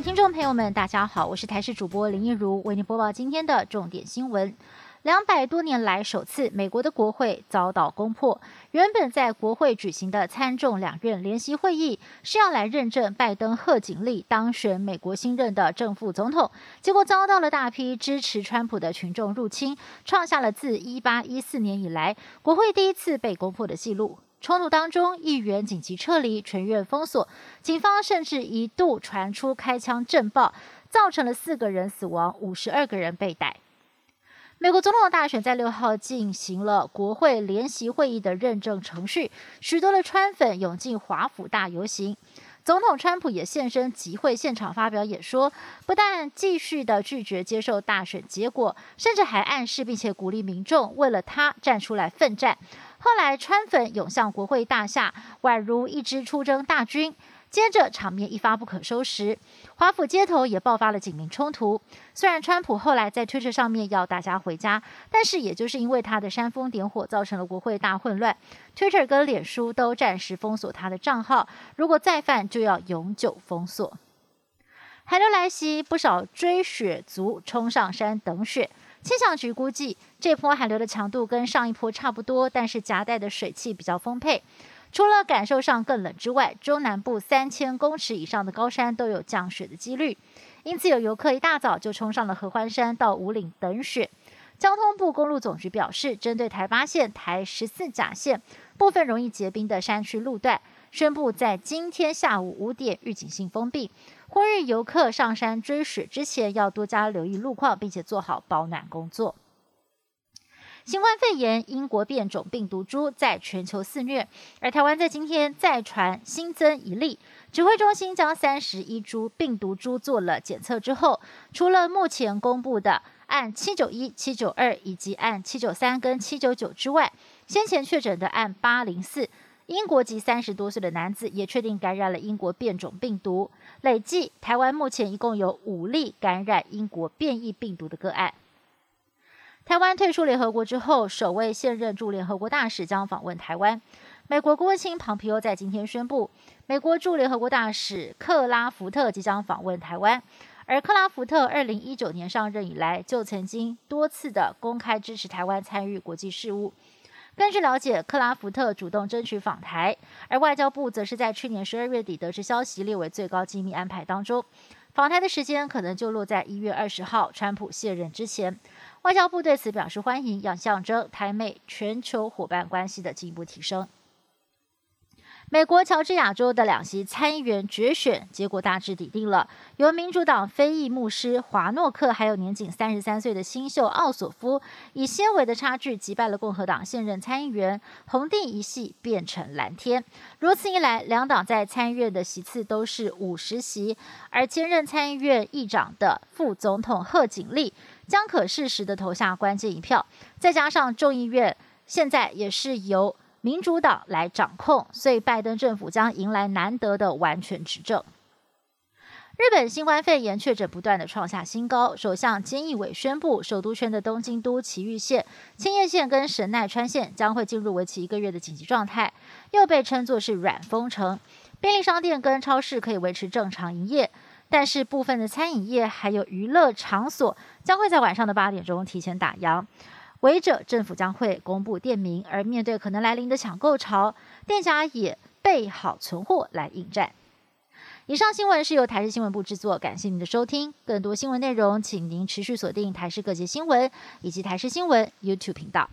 听众朋友们，大家好，我是台视主播林一如，为您播报今天的重点新闻。两百多年来首次，美国的国会遭到攻破。原本在国会举行的参众两院联席会议是要来认证拜登贺锦丽当选美国新任的正副总统，结果遭到了大批支持川普的群众入侵，创下了自一八一四年以来国会第一次被攻破的记录。冲突当中，议员紧急撤离，全院封锁，警方甚至一度传出开枪震爆，造成了四个人死亡，五十二个人被逮。美国总统大选在六号进行了国会联席会议的认证程序，许多的川粉涌进华府大游行。总统川普也现身集会现场发表演说，不但继续的拒绝接受大选结果，甚至还暗示并且鼓励民众为了他站出来奋战。后来川粉涌向国会大厦，宛如一支出征大军。接着，场面一发不可收拾，华府街头也爆发了警民冲突。虽然川普后来在推特上面要大家回家，但是也就是因为他的煽风点火，造成了国会大混乱。Twitter 跟脸书都暂时封锁他的账号，如果再犯，就要永久封锁。寒流来袭，不少追雪族冲上山等雪。气象局估计，这波寒流的强度跟上一波差不多，但是夹带的水汽比较丰沛。除了感受上更冷之外，中南部三千公尺以上的高山都有降雪的几率，因此有游客一大早就冲上了合欢山到五岭等雪。交通部公路总局表示，针对台八线、台十四甲线部分容易结冰的山区路段，宣布在今天下午五点预警性封闭，呼吁游客上山追雪之前要多加留意路况，并且做好保暖工作。新冠肺炎英国变种病毒株在全球肆虐，而台湾在今天再传新增一例。指挥中心将三十一株病毒株做了检测之后，除了目前公布的按七九一、七九二以及按七九三跟七九九之外，先前确诊的按八零四英国籍三十多岁的男子也确定感染了英国变种病毒。累计台湾目前一共有五例感染英国变异病毒的个案。台湾退出联合国之后，首位现任驻联合国大使将访问台湾。美国国务卿庞皮欧在今天宣布，美国驻联合国大使克拉福特即将访问台湾。而克拉福特二零一九年上任以来，就曾经多次的公开支持台湾参与国际事务。根据了解，克拉福特主动争取访台，而外交部则是在去年十二月底得知消息，列为最高机密安排当中。访台的时间可能就落在一月二十号，川普卸任之前。外交部对此表示欢迎，要象征台美全球伙伴关系的进一步提升。美国乔治亚州的两席参议员决选结果大致底定了，由民主党非裔牧师华诺克，还有年仅三十三岁的新秀奥索夫，以纤维的差距击败了共和党现任参议员，红地一系变成蓝天。如此一来，两党在参议院的席次都是五十席，而兼任参议院议长的副总统贺锦丽将可适时的投下关键一票。再加上众议院现在也是由。民主党来掌控，所以拜登政府将迎来难得的完全执政。日本新冠肺炎确诊不断的创下新高，首相菅义伟宣布，首都圈的东京都埼玉县、千叶县跟神奈川县将会进入为期一个月的紧急状态，又被称作是软封城。便利商店跟超市可以维持正常营业，但是部分的餐饮业还有娱乐场所将会在晚上的八点钟提前打烊。违者，政府将会公布店名。而面对可能来临的抢购潮，店家也备好存货来应战。以上新闻是由台视新闻部制作，感谢您的收听。更多新闻内容，请您持续锁定台视各界新闻以及台视新闻 YouTube 频道。